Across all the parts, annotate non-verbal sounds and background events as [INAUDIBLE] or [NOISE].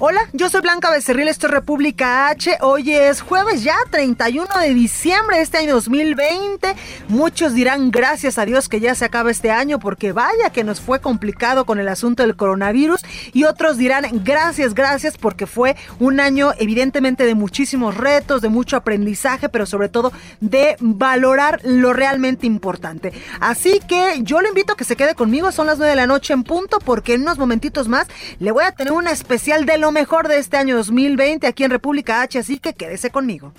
Hola, yo soy Blanca Becerril, esto es República H. Hoy es jueves ya, 31 de diciembre de este año 2020. Muchos dirán gracias a Dios que ya se acaba este año porque vaya que nos fue complicado con el asunto del coronavirus. Y otros dirán gracias, gracias porque fue un año evidentemente de muchísimos retos, de mucho aprendizaje, pero sobre todo de valorar lo realmente importante. Así que yo le invito a que se quede conmigo, son las 9 de la noche en punto porque en unos momentitos más le voy a tener una especial de lo mejor de este año 2020 aquí en República H, así que quédese conmigo.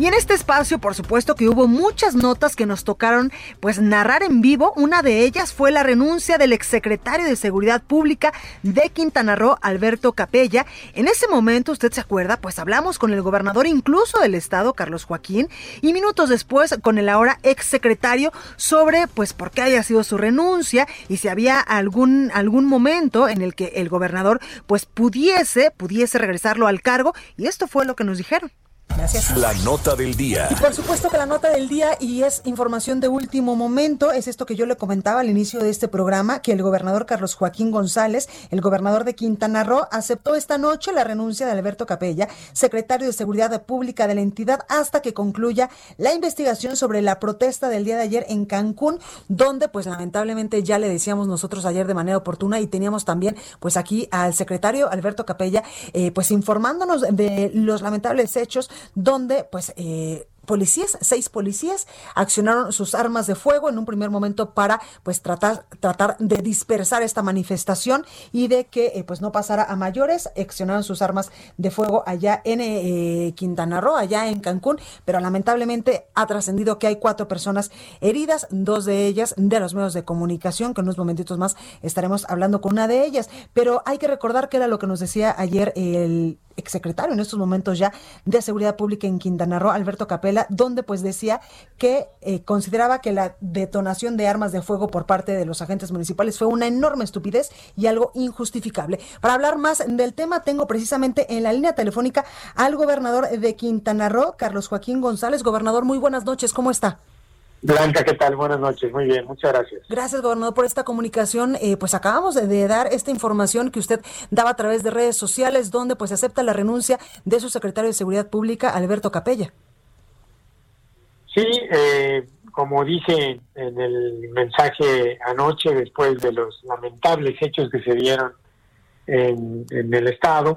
Y en este espacio, por supuesto que hubo muchas notas que nos tocaron pues narrar en vivo. Una de ellas fue la renuncia del exsecretario de Seguridad Pública de Quintana Roo, Alberto Capella. En ese momento, usted se acuerda, pues hablamos con el gobernador incluso del estado, Carlos Joaquín, y minutos después con el ahora exsecretario sobre pues por qué haya sido su renuncia y si había algún algún momento en el que el gobernador pues pudiese pudiese regresarlo al cargo y esto fue lo que nos dijeron. Gracias. La nota del día. Y por supuesto que la nota del día y es información de último momento, es esto que yo le comentaba al inicio de este programa, que el gobernador Carlos Joaquín González, el gobernador de Quintana Roo, aceptó esta noche la renuncia de Alberto Capella, secretario de Seguridad Pública de la entidad, hasta que concluya la investigación sobre la protesta del día de ayer en Cancún, donde pues lamentablemente ya le decíamos nosotros ayer de manera oportuna y teníamos también pues aquí al secretario Alberto Capella eh, pues informándonos de los lamentables hechos donde pues eh, policías, seis policías, accionaron sus armas de fuego en un primer momento para pues tratar, tratar de dispersar esta manifestación y de que eh, pues no pasara a mayores, accionaron sus armas de fuego allá en eh, Quintana Roo, allá en Cancún, pero lamentablemente ha trascendido que hay cuatro personas heridas, dos de ellas de los medios de comunicación, que en unos momentitos más estaremos hablando con una de ellas, pero hay que recordar que era lo que nos decía ayer el exsecretario en estos momentos ya de Seguridad Pública en Quintana Roo, Alberto Capela, donde pues decía que eh, consideraba que la detonación de armas de fuego por parte de los agentes municipales fue una enorme estupidez y algo injustificable. Para hablar más del tema, tengo precisamente en la línea telefónica al gobernador de Quintana Roo, Carlos Joaquín González. Gobernador, muy buenas noches, ¿cómo está? Blanca, ¿qué tal? Buenas noches. Muy bien, muchas gracias. Gracias, gobernador, por esta comunicación. Eh, pues acabamos de, dar esta información que usted daba a través de redes sociales, donde pues acepta la renuncia de su secretario de Seguridad Pública, Alberto Capella. Sí, eh, como dije en el mensaje anoche, después de los lamentables hechos que se dieron en, el Estado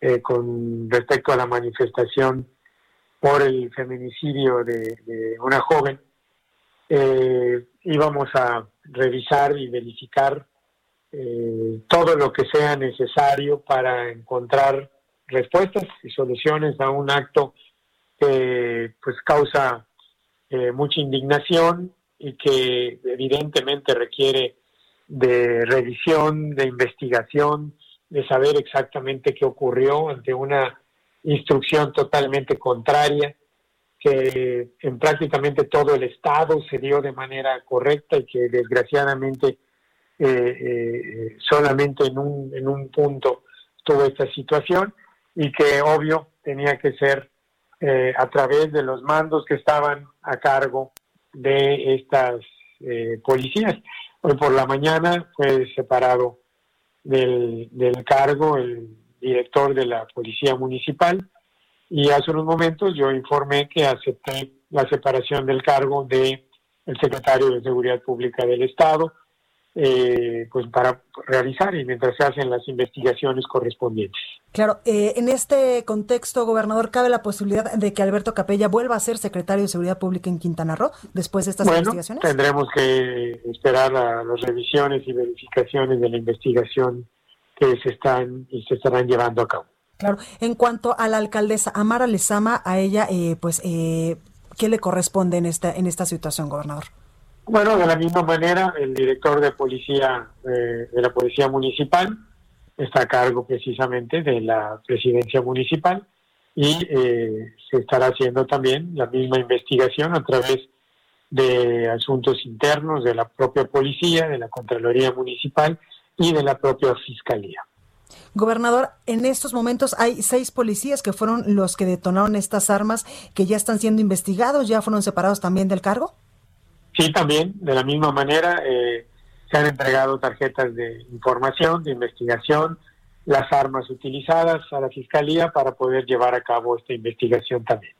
eh, con respecto a la manifestación por el feminicidio de una joven, eh, íbamos a revisar y verificar eh, todo lo que sea necesario para encontrar respuestas y soluciones a un acto que pues causa eh, mucha indignación y que evidentemente requiere de revisión, de investigación, de saber exactamente qué ocurrió ante una instrucción totalmente contraria que en prácticamente todo el estado se dio de manera correcta y que desgraciadamente eh, eh, solamente en un, en un punto tuvo esta situación y que obvio tenía que ser eh, a través de los mandos que estaban a cargo de estas policías. Hoy por la mañana fue separado del, del cargo el director de la Policía Municipal, y hace unos momentos yo informé que acepté la separación del cargo de el secretario de Seguridad Pública del Estado eh, pues para realizar y mientras se hacen las investigaciones correspondientes. Claro, eh, en este contexto, gobernador, ¿cabe la posibilidad de que Alberto Capella vuelva a ser secretario de Seguridad Pública en Quintana Roo después de estas bueno, investigaciones? Tendremos que esperar a las revisiones y verificaciones de la investigación que se están y se estarán llevando a cabo. Claro, en cuanto a la alcaldesa Amara Lezama, a ella, eh, pues, eh, ¿qué le corresponde en esta, en esta situación, gobernador? Bueno, de la misma manera, el director de policía eh, de la policía municipal está a cargo precisamente de la presidencia municipal y eh, se estará haciendo también la misma investigación a través de asuntos internos de la propia policía, de la Contraloría Municipal y de la propia Fiscalía. Gobernador, en estos momentos hay seis policías que fueron los que detonaron estas armas que ya están siendo investigados, ya fueron separados también del cargo. Sí, también, de la misma manera, eh, se han entregado tarjetas de información, de investigación, las armas utilizadas a la Fiscalía para poder llevar a cabo esta investigación también.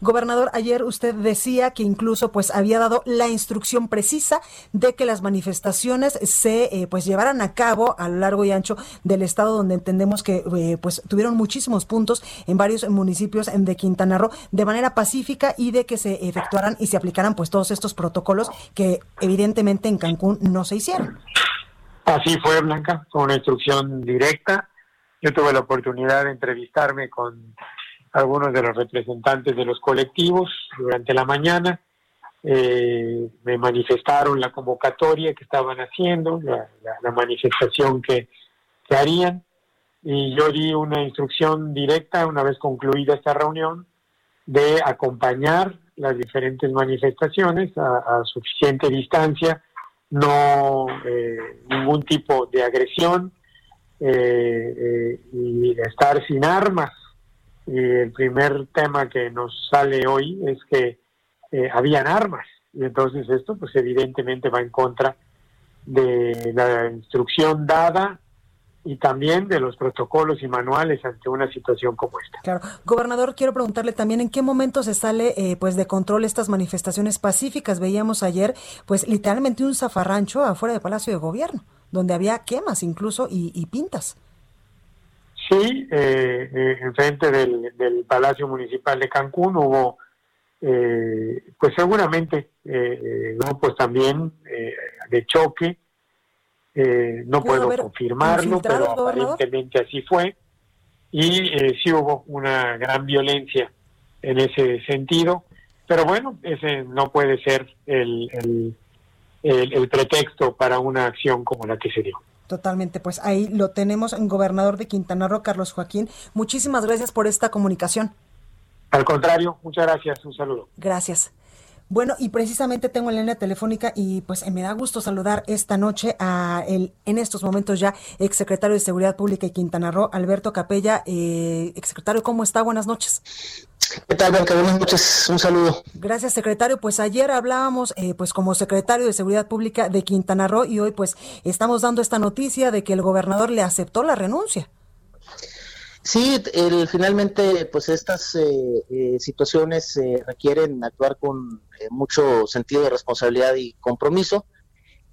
Gobernador, ayer usted decía que incluso pues había dado la instrucción precisa de que las manifestaciones se eh, pues llevaran a cabo a lo largo y ancho del estado donde entendemos que eh, pues tuvieron muchísimos puntos en varios municipios de Quintana Roo de manera pacífica y de que se efectuaran y se aplicaran pues todos estos protocolos que evidentemente en Cancún no se hicieron. Así fue, Blanca, con una instrucción directa. Yo tuve la oportunidad de entrevistarme con algunos de los representantes de los colectivos durante la mañana. Eh, me manifestaron la convocatoria que estaban haciendo, la, manifestación que, que, harían, y yo di una instrucción directa una vez concluida esta reunión de acompañar las diferentes manifestaciones a, suficiente distancia, no eh, ningún tipo de agresión eh, y estar sin armas y el primer tema que nos sale hoy es que eh, habían armas y entonces esto pues evidentemente va en contra de la instrucción dada y también de los protocolos y manuales ante una situación como esta. Claro, gobernador, quiero preguntarle también en qué momento se sale eh, pues de control estas manifestaciones pacíficas. Veíamos ayer pues literalmente un zafarrancho afuera del Palacio de Gobierno, donde había quemas incluso y pintas. Sí, eh, eh, enfrente del, del, Palacio Municipal de Cancún hubo, eh, pues seguramente, eh, grupos también de choque. no puedo confirmarlo, pero aparentemente así fue. Y sí hubo una gran violencia en ese sentido. Pero bueno, ese no puede ser el, el, el pretexto para una acción como la que se dio. Totalmente, pues ahí lo tenemos en gobernador de Quintana Roo, Carlos Joaquín. Muchísimas gracias por esta comunicación. Al contrario, muchas gracias, un saludo. Gracias. Bueno, y precisamente tengo en línea telefónica y pues me da gusto saludar esta noche a el, en estos momentos ya, exsecretario de Seguridad Pública de Quintana Roo, Alberto Capella. Eh, exsecretario, ¿cómo está? Buenas noches. ¿Qué tal, Blanca? Buenas noches, un saludo. Gracias, secretario. Pues ayer hablábamos, eh, pues como secretario de Seguridad Pública de Quintana Roo y hoy pues estamos dando esta noticia de que el gobernador le aceptó la renuncia. Sí, el, finalmente, pues estas eh, eh, situaciones requieren actuar con mucho sentido de responsabilidad y compromiso.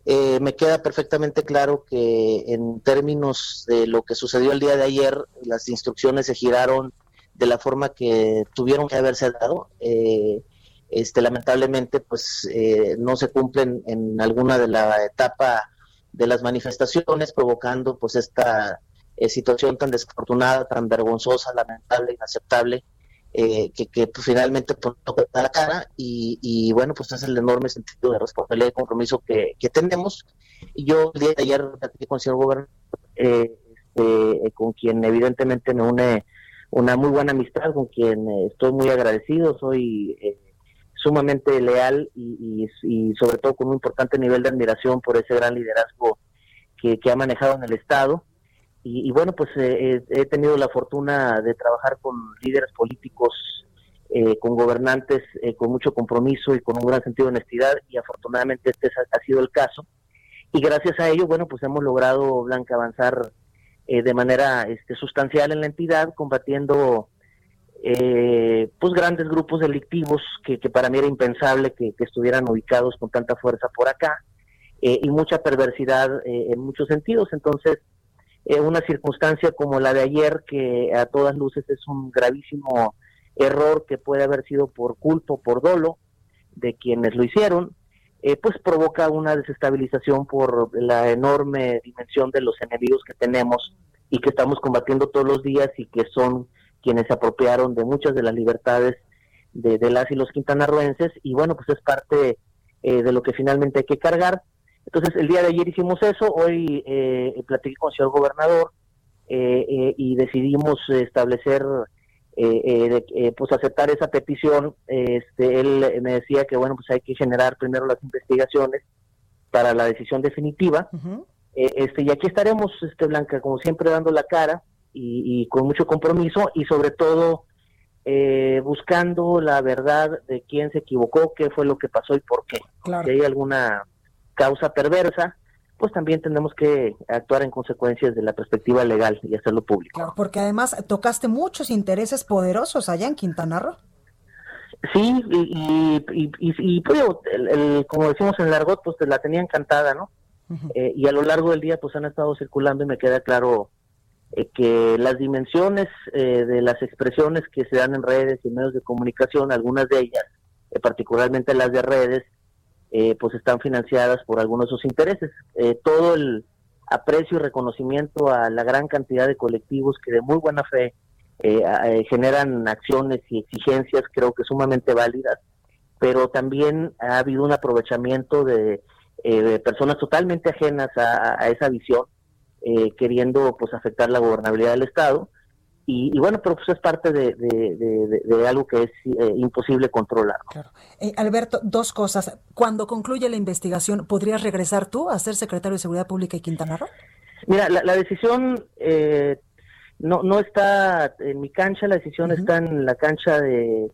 me queda perfectamente claro que en términos de lo que sucedió el día de ayer, las instrucciones se giraron de la forma que tuvieron que haberse dado. Eh, este, lamentablemente, pues eh, no se cumplen en alguna de la etapa de las manifestaciones, provocando pues esta eh, situación tan desafortunada, tan vergonzosa, lamentable, inaceptable, que, que pues, finalmente pues, la cara y, bueno, pues es el enorme sentido de responsabilidad y compromiso que, tenemos. Y yo el día de ayer con el señor gobernador, este, con quien evidentemente me une una muy buena amistad con quien eh, estoy muy agradecido, soy eh, sumamente leal y, sobre todo con un importante nivel de admiración por ese gran liderazgo que, ha manejado en el Estado. Y, bueno, pues eh, he tenido la fortuna de trabajar con líderes políticos, con gobernantes con mucho compromiso y con un gran sentido de honestidad y afortunadamente este ha sido el caso. Y gracias a ello, bueno, pues hemos logrado, Blanca, avanzar eh, de manera este, sustancial en la entidad, combatiendo eh, pues grandes grupos delictivos que, para mí era impensable que, estuvieran ubicados con tanta fuerza por acá. y mucha perversidad en muchos sentidos. Entonces, una circunstancia como la de ayer, que a todas luces es un gravísimo error que puede haber sido por culpa o por dolo de quienes lo hicieron, eh, pues provoca una desestabilización por la enorme dimensión de los enemigos que tenemos y que estamos combatiendo todos los días y que son quienes se apropiaron de muchas de las libertades de, las y los quintanarroenses y bueno, pues es parte eh, de lo que finalmente hay que cargar. Entonces, el día de ayer hicimos eso, hoy eh, platiqué con el señor gobernador eh, y decidimos establecer eh, eh, eh, pues aceptar esa petición, este, él me decía que bueno, pues hay que generar primero las investigaciones para la decisión definitiva. Eh, este, y aquí estaremos, este, Blanca, como siempre, dando la cara y, con mucho compromiso y sobre todo buscando la verdad de quién se equivocó, qué fue lo que pasó y por qué. Si hay alguna causa perversa, pues también tenemos que actuar en consecuencias de la perspectiva legal y hacerlo público. Claro, porque además tocaste muchos intereses poderosos allá en Quintana Roo. Sí, y, y, y, pues, el, como decimos en el argot, pues la tenía encantada, ¿no? Eh, y a lo largo del día, pues han estado circulando y me queda claro eh, que las dimensiones eh, de las expresiones que se dan en redes y medios de comunicación, algunas de ellas, particularmente las de redes, eh, pues están financiadas por algunos de sus intereses. Eh, todo el aprecio y reconocimiento a la gran cantidad de colectivos que de muy buena fe eh, generan acciones y exigencias, creo que sumamente válidas, pero también ha habido un aprovechamiento de, personas totalmente ajenas a, a esa visión, queriendo pues afectar la gobernabilidad del Estado y, bueno, pero pues es parte de, algo que es eh, imposible controlar. Eh, Alberto, dos cosas. Cuando concluye la investigación, ¿podrías regresar tú a ser secretario de Seguridad Pública y Quintana Roo? Mira, la, decisión eh, no, no está en mi cancha, la decisión está en la cancha de,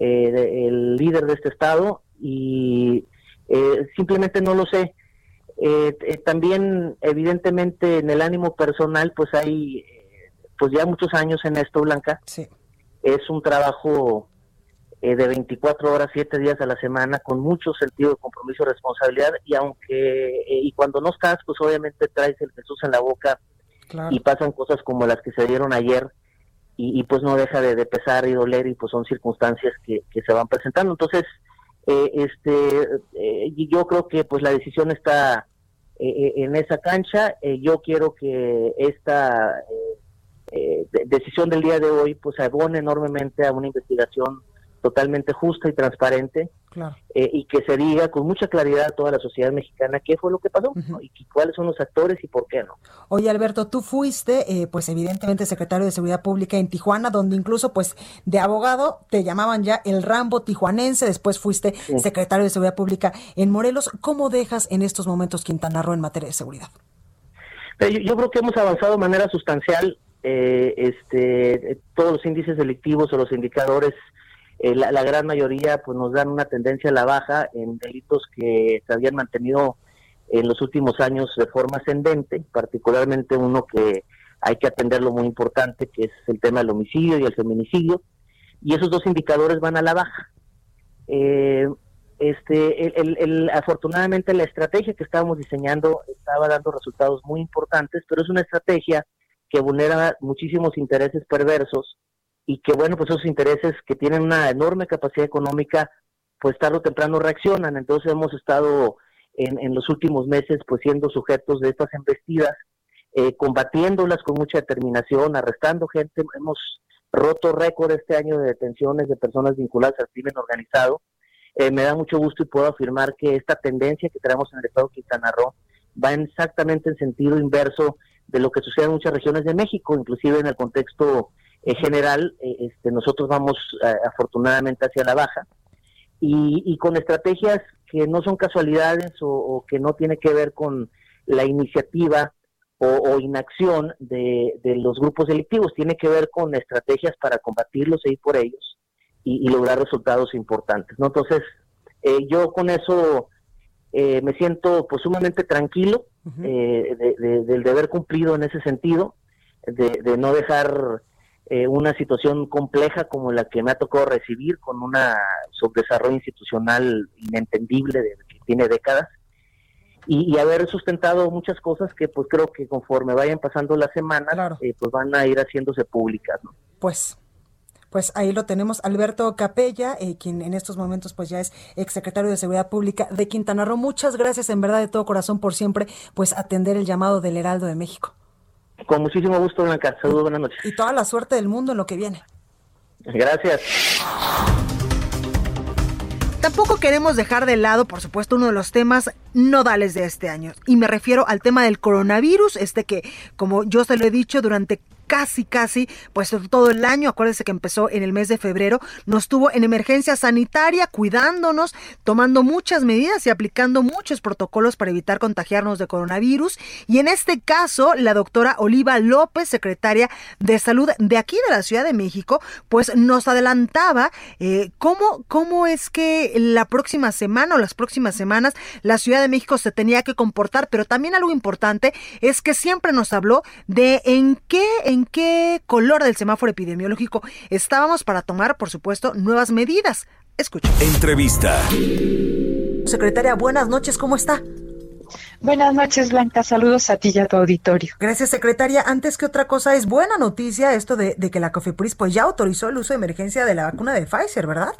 el líder de este estado y simplemente no lo sé. también, evidentemente, en el ánimo personal, pues hay pues ya muchos años en esto, Blanca. Sí. Es un trabajo eh, de 24 horas, 7 días a la semana, con mucho sentido de compromiso y responsabilidad. Y aunque, eh, y cuando no estás, pues obviamente traes el Jesús en la boca y pasan cosas como las que se dieron ayer. Y, pues no deja de, pesar y doler y pues son circunstancias que, que se van presentando. Entonces, eh, este, yo creo que pues la decisión está en esa cancha. yo quiero que esta eh, decisión del día de hoy pues abona enormemente a una investigación totalmente justa y transparente eh, y que se diga con mucha claridad a toda la sociedad mexicana qué fue lo que pasó y cuáles son los actores y por qué no. Oye Alberto, tú fuiste eh, pues evidentemente secretario de Seguridad Pública en Tijuana, donde incluso pues de abogado te llamaban ya el Rambo tijuanense, después fuiste secretario de Seguridad Pública en Morelos. ¿Cómo dejas en estos momentos Quintana Roo en materia de seguridad? yo creo que hemos avanzado de manera sustancial eh, este, todos los índices delictivos o los indicadores, eh, la, gran mayoría pues nos dan una tendencia a la baja en delitos que se habían mantenido en los últimos años de forma ascendente, particularmente uno que hay que atenderlo muy importante, que es el tema del homicidio y el feminicidio, y esos dos indicadores van a la baja. Eh, este, el, afortunadamente la estrategia que estábamos diseñando estaba dando resultados muy importantes, pero es una estrategia que vulnera muchísimos intereses perversos y que, bueno, pues esos intereses que tienen una enorme capacidad económica, pues tarde o temprano reaccionan. Entonces hemos estado en, en los últimos meses, pues siendo sujetos de estas embestidas, eh, combatiéndolas con mucha determinación, arrestando gente. Hemos roto récord este año de detenciones de personas vinculadas al crimen organizado. Eh, me da mucho gusto y puedo afirmar que esta tendencia que tenemos en el estado de Quintana Roo va exactamente en sentido inverso de lo que sucede en muchas regiones de México, inclusive en el contexto eh, general, eh, este, nosotros vamos eh, afortunadamente hacia la baja y, con estrategias que no son casualidades o, que no tiene que ver con la iniciativa o, inacción de, los grupos delictivos, tiene que ver con estrategias para combatirlos e ir por ellos y, lograr resultados importantes. ¿no? Entonces, yo con eso eh, me siento pues sumamente tranquilo eh, de, del deber cumplido en ese sentido, de, no dejar eh, una situación compleja como la que me ha tocado recibir con un subdesarrollo institucional inentendible de, que tiene décadas. y, haber sustentado muchas cosas que pues creo que conforme vayan pasando las semanas, eh, pues van a ir haciéndose públicas. ¿no? Pues pues ahí lo tenemos, Alberto Capella, eh, quien en estos momentos pues ya es exsecretario de Seguridad Pública de Quintana Roo. Muchas gracias en verdad de todo corazón por siempre pues atender el llamado del Heraldo de México. Con muchísimo gusto, Blanca. Saludos, buenas noches. Y toda la suerte del mundo en lo que viene. Gracias. Tampoco queremos dejar de lado, por supuesto, uno de los temas nodales de este año. Y me refiero al tema del coronavirus, este que, como yo se lo he dicho durante casi, casi, pues todo el año, acuérdense que empezó en el mes de febrero, nos tuvo en emergencia sanitaria, cuidándonos, tomando muchas medidas y aplicando muchos protocolos para evitar contagiarnos de coronavirus. Y en este caso, la doctora Oliva López, secretaria de Salud de aquí de la Ciudad de México, pues nos adelantaba eh, cómo, cómo es que la próxima semana o las próximas semanas la Ciudad de México se tenía que comportar, pero también algo importante es que siempre nos habló de en qué, en qué color del semáforo epidemiológico estábamos para tomar, por supuesto, nuevas medidas. Escucha. Entrevista. Secretaria, buenas noches, ¿cómo está? Buenas noches, Blanca. Saludos a ti y a tu auditorio. Gracias, secretaria. Antes que otra cosa, es buena noticia esto de, de que la COFEPRIS pues ya autorizó el uso de emergencia de la vacuna de Pfizer, ¿verdad?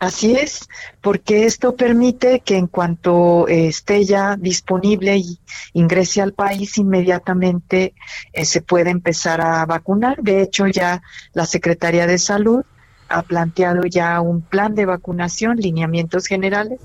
Así es, porque esto permite que en cuanto eh, esté ya disponible y ingrese al país, inmediatamente eh, se pueda empezar a vacunar. De hecho, ya la Secretaría de Salud ha planteado ya un plan de vacunación, lineamientos generales.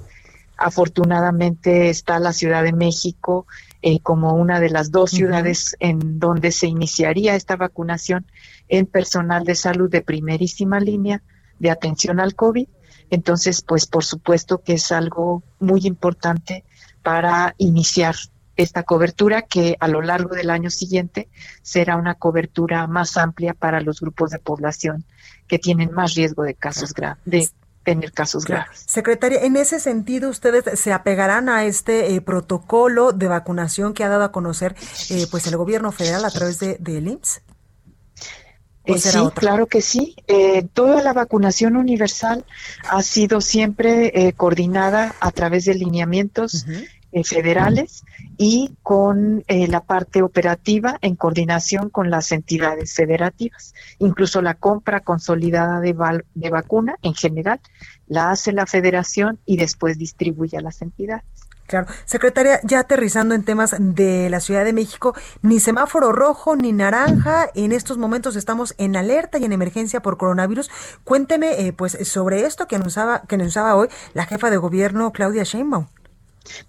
Afortunadamente está la Ciudad de México eh, como una de las dos ciudades en donde se iniciaría esta vacunación en personal de salud de primerísima línea de atención al COVID entonces, pues por supuesto que es algo muy importante para iniciar esta cobertura que a lo largo del año siguiente será una cobertura más amplia para los grupos de población que tienen más riesgo de casos graves, de tener casos graves. Secretaria, en ese sentido, ¿ustedes se apegarán a este eh, protocolo de vacunación que ha dado a conocer eh, pues el gobierno federal a través de, del IMSS? Eh, sí, claro que sí. Eh, toda la vacunación universal ha sido siempre eh, coordinada a través de lineamientos federales y con la parte operativa en coordinación con las entidades federativas. Incluso la compra consolidada de, de vacuna en general la hace la federación y después distribuye a las entidades. Claro. Secretaria, ya aterrizando en temas de la Ciudad de México, ni semáforo rojo ni naranja. En estos momentos estamos en alerta y en emergencia por coronavirus. Cuénteme, eh, pues, sobre esto que anunciaba, que anunciaba hoy la jefa de gobierno, Claudia Sheinbaum.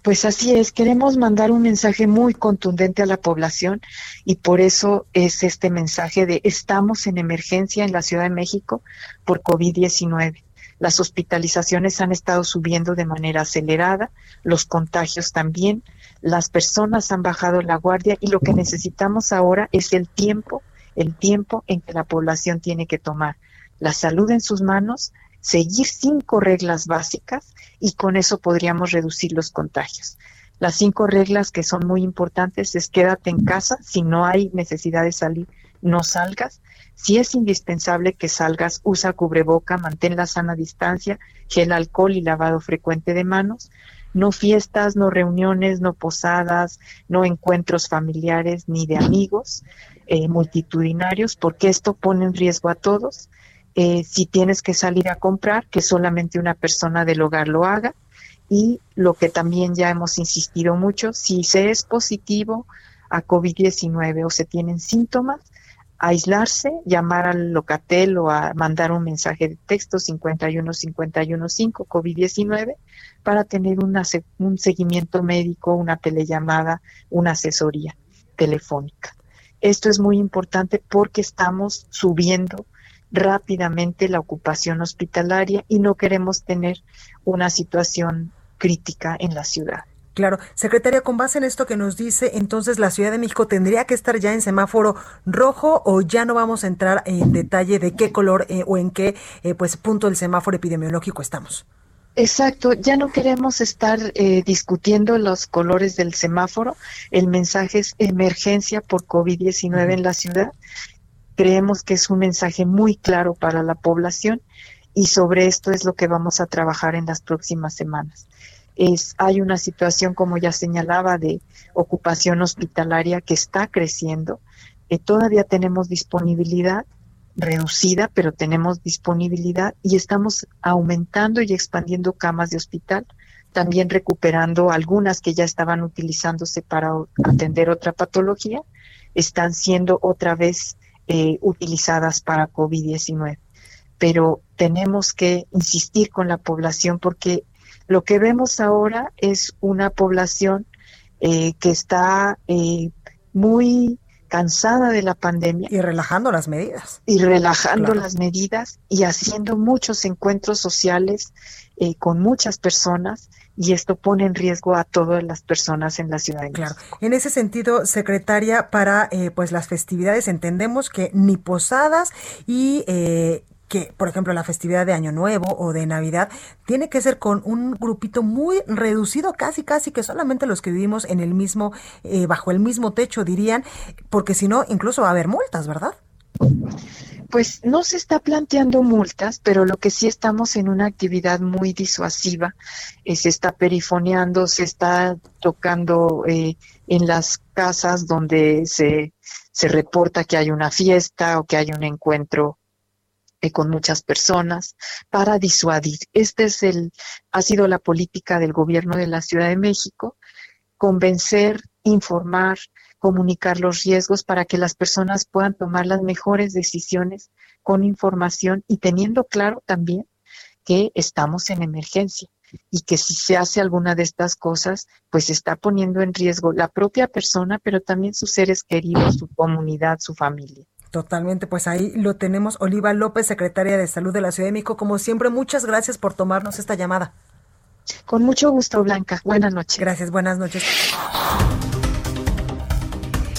Pues así es, queremos mandar un mensaje muy contundente a la población y por eso es este mensaje de estamos en emergencia en la Ciudad de México por COVID-19. Las hospitalizaciones han estado subiendo de manera acelerada, los contagios también, las personas han bajado la guardia y lo que necesitamos ahora es el tiempo, el tiempo en que la población tiene que tomar la salud en sus manos, seguir cinco reglas básicas y con eso podríamos reducir los contagios. Las cinco reglas que son muy importantes es quédate en casa, si no hay necesidad de salir, no salgas. Si es indispensable que salgas, usa cubreboca, mantén la sana distancia, gel alcohol y lavado frecuente de manos. No fiestas, no reuniones, no posadas, no encuentros familiares ni de amigos eh, multitudinarios, porque esto pone en riesgo a todos. Eh, si tienes que salir a comprar, que solamente una persona del hogar lo haga. Y lo que también ya hemos insistido mucho, si se es positivo a COVID-19 o se tienen síntomas, aislarse, llamar al locatel o a mandar un mensaje de texto 51515 COVID-19 para tener un seguimiento médico, una telellamada, una asesoría telefónica. Esto es muy importante porque estamos subiendo rápidamente la ocupación hospitalaria y no queremos tener una situación crítica en la ciudad. Claro, secretaria, con base en esto que nos dice, entonces la Ciudad de México tendría que estar ya en semáforo rojo o ya no vamos a entrar en detalle de qué color eh, o en qué eh, pues punto del semáforo epidemiológico estamos. Exacto, ya no queremos estar eh, discutiendo los colores del semáforo. El mensaje es emergencia por COVID-19 en la ciudad. Creemos que es un mensaje muy claro para la población y sobre esto es lo que vamos a trabajar en las próximas semanas es hay una situación como ya señalaba de ocupación hospitalaria que está creciendo. Eh, todavía tenemos disponibilidad reducida, pero tenemos disponibilidad y estamos aumentando y expandiendo camas de hospital, también recuperando algunas que ya estaban utilizándose para atender otra patología, están siendo otra vez eh, utilizadas para COVID-19. Pero tenemos que insistir con la población porque lo que vemos ahora es una población eh, que está eh, muy cansada de la pandemia. Y relajando las medidas. Y relajando las medidas y haciendo muchos encuentros sociales eh, con muchas personas y esto pone en riesgo a todas las personas en la ciudad de Claro. En ese sentido, secretaria, para eh, pues las festividades entendemos que ni posadas y eh, que, por ejemplo, la festividad de Año Nuevo o de Navidad tiene que ser con un grupito muy reducido, casi, casi que solamente los que vivimos en el mismo, eh, bajo el mismo techo, dirían, porque si no, incluso va a haber multas, ¿verdad? Pues no se está planteando multas, pero lo que sí estamos en una actividad muy disuasiva. Eh, se está perifoneando, se está tocando eh, en las casas donde se, se reporta que hay una fiesta o que hay un encuentro con muchas personas para disuadir. Este es el, ha sido la política del gobierno de la Ciudad de México, convencer, informar, comunicar los riesgos para que las personas puedan tomar las mejores decisiones con información y teniendo claro también que estamos en emergencia y que si se hace alguna de estas cosas, pues está poniendo en riesgo la propia persona, pero también sus seres queridos, su comunidad, su familia. Totalmente, pues ahí lo tenemos. Oliva López, secretaria de Salud de la Ciudad de México. Como siempre, muchas gracias por tomarnos esta llamada. Con mucho gusto, Blanca. Buenas noches. Gracias, buenas noches.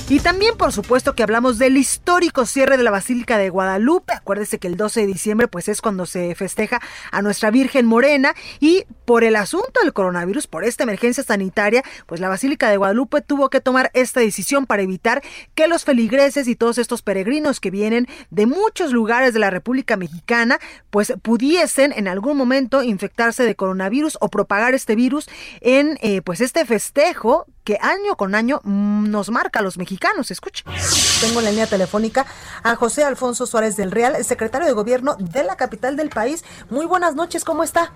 Y también, por supuesto, que hablamos del histórico cierre de la Basílica de Guadalupe. Acuérdese que el 12 de diciembre, pues es cuando se festeja a nuestra Virgen Morena. Y por el asunto del coronavirus, por esta emergencia sanitaria, pues la Basílica de Guadalupe tuvo que tomar esta decisión para evitar que los feligreses y todos estos peregrinos que vienen de muchos lugares de la República Mexicana, pues pudiesen en algún momento infectarse de coronavirus o propagar este virus en eh, pues este festejo que año con año mm, nos marca a los mexicanos. Escuche. Tengo en la línea telefónica a José Alfonso Suárez del Real, secretario de Gobierno de la capital del país. Muy buenas noches, ¿cómo está?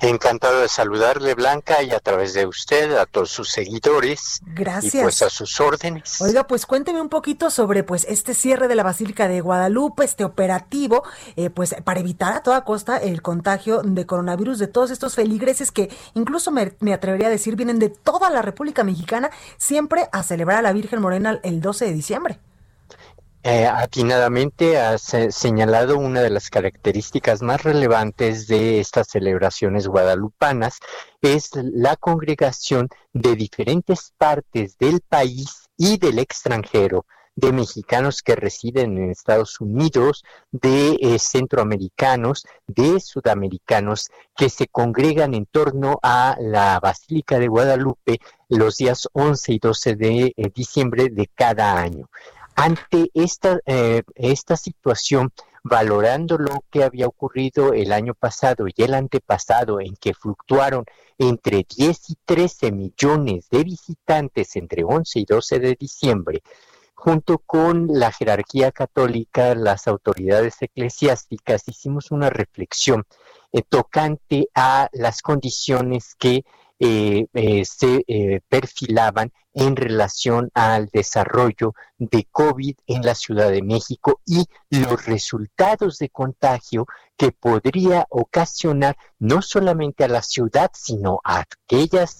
Encantado de saludarle, Blanca, y a través de usted, a todos sus seguidores. Gracias. Y pues a sus órdenes. Oiga, pues cuénteme un poquito sobre pues este cierre de la Basílica de Guadalupe, este operativo, eh, pues para evitar a toda costa el contagio de coronavirus de todos estos feligreses que incluso me, me atrevería a decir vienen de toda la República Mexicana siempre a celebrar a la Virgen Morena el 12 de diciembre. Eh, atinadamente has señalado una de las características más relevantes de estas celebraciones guadalupanas, es la congregación de diferentes partes del país y del extranjero, de mexicanos que residen en Estados Unidos, de eh, centroamericanos, de sudamericanos, que se congregan en torno a la Basílica de Guadalupe los días 11 y 12 de eh, diciembre de cada año. Ante esta, eh, esta situación, valorando lo que había ocurrido el año pasado y el antepasado, en que fluctuaron entre 10 y 13 millones de visitantes entre 11 y 12 de diciembre, junto con la jerarquía católica, las autoridades eclesiásticas, hicimos una reflexión eh, tocante a las condiciones que eh, eh, se eh, perfilaban en relación al desarrollo de COVID en la Ciudad de México y los resultados de contagio que podría ocasionar no solamente a la ciudad, sino a aquellas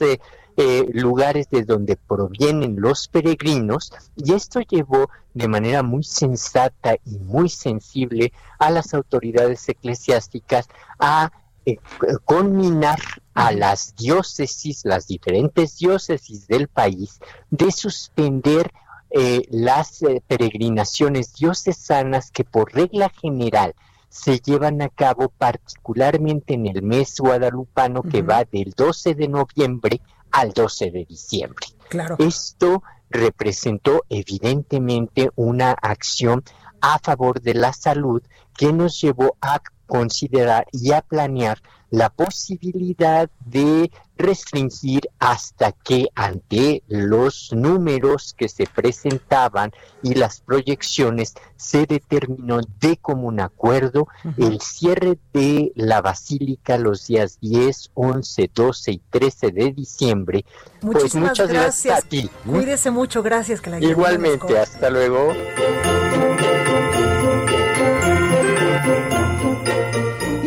lugares de donde provienen los peregrinos. Y esto llevó de manera muy sensata y muy sensible a las autoridades eclesiásticas a eh, conminar a las diócesis, las diferentes diócesis del país, de suspender eh, las eh, peregrinaciones diocesanas que por regla general se llevan a cabo particularmente en el mes guadalupano que va del 12 de noviembre al 12 de diciembre. Claro. Esto representó evidentemente una acción a favor de la salud que nos llevó a considerar y a planear la posibilidad de restringir hasta que ante los números que se presentaban y las proyecciones se determinó de común acuerdo el cierre de la basílica los días 10, 11, 12 y 13 de diciembre. pues Muchísimas muchas gracias. a ti. Cuídese mucho, gracias. Que la Igualmente, hasta luego.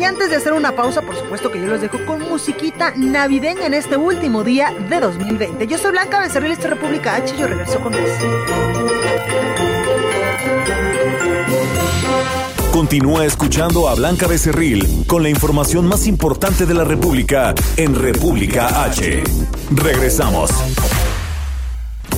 Antes de hacer una pausa, por supuesto que yo los dejo con musiquita navideña en este último día de 2020. Yo soy Blanca Becerril, esta República H, y yo regreso con más. Continúa escuchando a Blanca Becerril con la información más importante de la República en República H. Regresamos.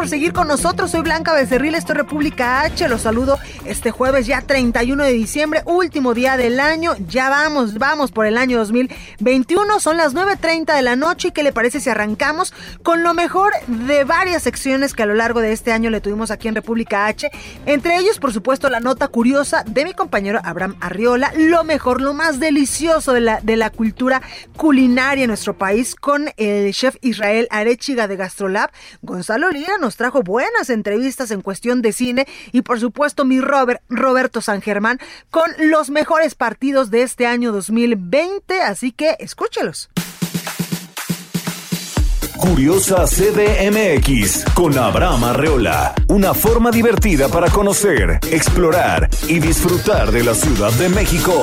por seguir con nosotros. Soy Blanca Becerril, esto es República H. Los saludo este jueves ya 31 de diciembre, último día del año. Ya vamos, vamos por el año 2021. Son las 9.30 de la noche y ¿qué le parece si arrancamos con lo mejor de varias secciones que a lo largo de este año le tuvimos aquí en República H? Entre ellos, por supuesto, la nota curiosa de mi compañero Abraham Arriola, lo mejor, lo más delicioso de la, de la cultura culinaria en nuestro país con el chef Israel Arechiga de Gastrolab, Gonzalo Lira nos trajo buenas entrevistas en cuestión de cine y por supuesto mi Robert, Roberto San Germán con los mejores partidos de este año 2020, así que escúchelos. Curiosa CDMX con Abraham Arreola. Una forma divertida para conocer, explorar y disfrutar de la Ciudad de México.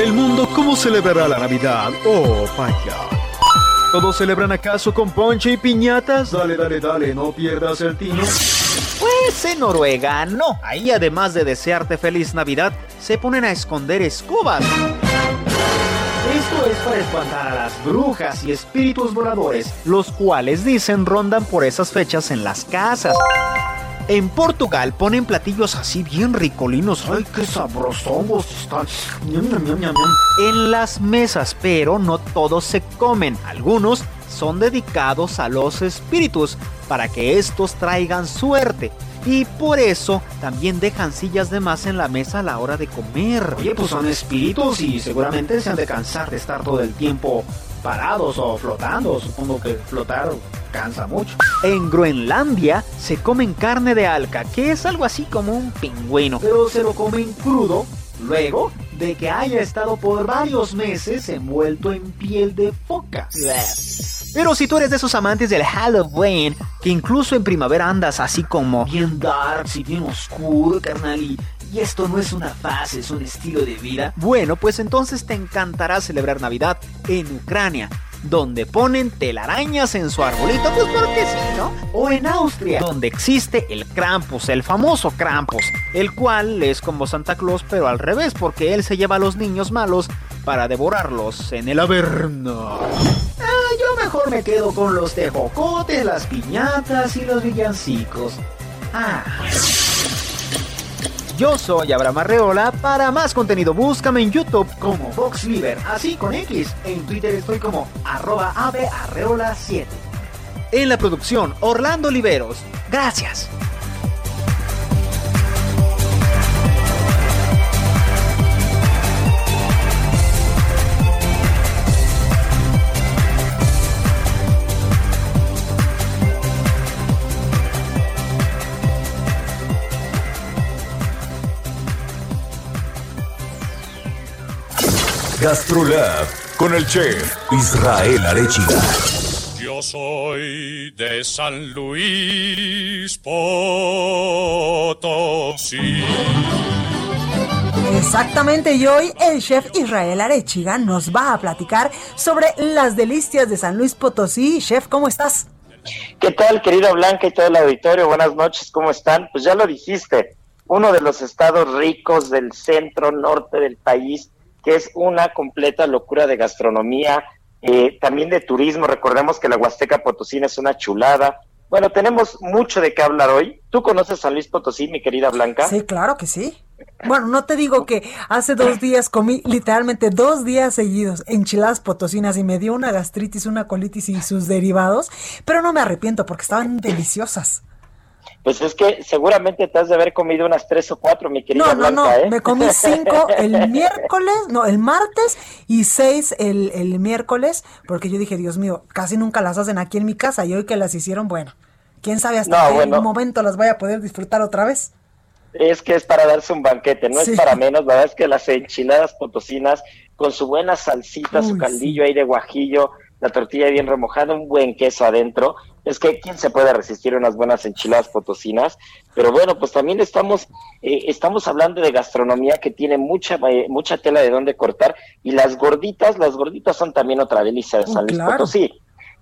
El mundo, ¿cómo celebrará la Navidad? Oh, vaya. ¿Todos celebran acaso con ponche y piñatas? Dale, dale, dale, no pierdas el tino. Pues en Noruega no. Ahí además de desearte feliz Navidad, se ponen a esconder escobas. Esto es para espantar a las brujas y espíritus voladores, los cuales dicen rondan por esas fechas en las casas. En Portugal ponen platillos así bien ricolinos. ¡Ay, qué sabrosos están! en las mesas, pero no todos se comen. Algunos son dedicados a los espíritus para que estos traigan suerte. Y por eso también dejan sillas de más en la mesa a la hora de comer. Oye, pues son espíritus y seguramente se han de cansar de estar todo el tiempo parados o flotando. Supongo que flotar cansa mucho. En Groenlandia se comen carne de alca, que es algo así como un pingüino, pero se lo comen crudo luego de que haya estado por varios meses envuelto en piel de foca. Pero si tú eres de esos amantes del Halloween, que incluso en primavera andas así como bien dark y bien oscuro, carnal, y, y esto no es una fase, es un estilo de vida, bueno, pues entonces te encantará celebrar Navidad en Ucrania donde ponen telarañas en su arbolito, pues porque sí, ¿no? O en Austria, donde existe el Krampus, el famoso Krampus, el cual es como Santa Claus, pero al revés, porque él se lleva a los niños malos para devorarlos en el averno. Ah, yo mejor me quedo con los tejocotes, las piñatas y los villancicos. Ah. Yo soy Abraham Arreola. Para más contenido, búscame en YouTube como VoxLiver, así con X. En Twitter estoy como arroba 7 En la producción, Orlando Oliveros. Gracias. GastroLab con el chef Israel Arechiga. Yo soy de San Luis Potosí. Exactamente, y hoy el chef Israel Arechiga nos va a platicar sobre las delicias de San Luis Potosí. Chef, ¿cómo estás? ¿Qué tal, querida Blanca y todo el auditorio? Buenas noches, ¿cómo están? Pues ya lo dijiste, uno de los estados ricos del centro norte del país, que es una completa locura de gastronomía, eh, también de turismo. Recordemos que la Huasteca Potosina es una chulada. Bueno, tenemos mucho de qué hablar hoy. ¿Tú conoces San Luis Potosí, mi querida Blanca? Sí, claro que sí. Bueno, no te digo que hace dos días comí literalmente dos días seguidos enchiladas potosinas y me dio una gastritis, una colitis y sus derivados, pero no me arrepiento porque estaban deliciosas. Pues es que seguramente te has de haber comido unas tres o cuatro, mi querida No, no, Blanca, no, ¿eh? me comí cinco [LAUGHS] el miércoles, no, el martes y seis el, el miércoles, porque yo dije, Dios mío, casi nunca las hacen aquí en mi casa y hoy que las hicieron, bueno, quién sabe hasta No, qué bueno. momento las voy a poder disfrutar otra vez. Es que es para darse un banquete, no Sí. es para menos. La verdad es que las enchiladas potosinas, con su buena salsita, su caldillo ahí de guajillo, la tortilla bien remojada, un buen queso adentro. Es que quién se puede resistir a unas buenas enchiladas potosinas. Pero bueno, pues también estamos, eh, estamos hablando de gastronomía que tiene mucha, eh, mucha tela de dónde cortar. Y las gorditas, las gorditas son también otra delicia de Oh, San Luis claro. Potosí.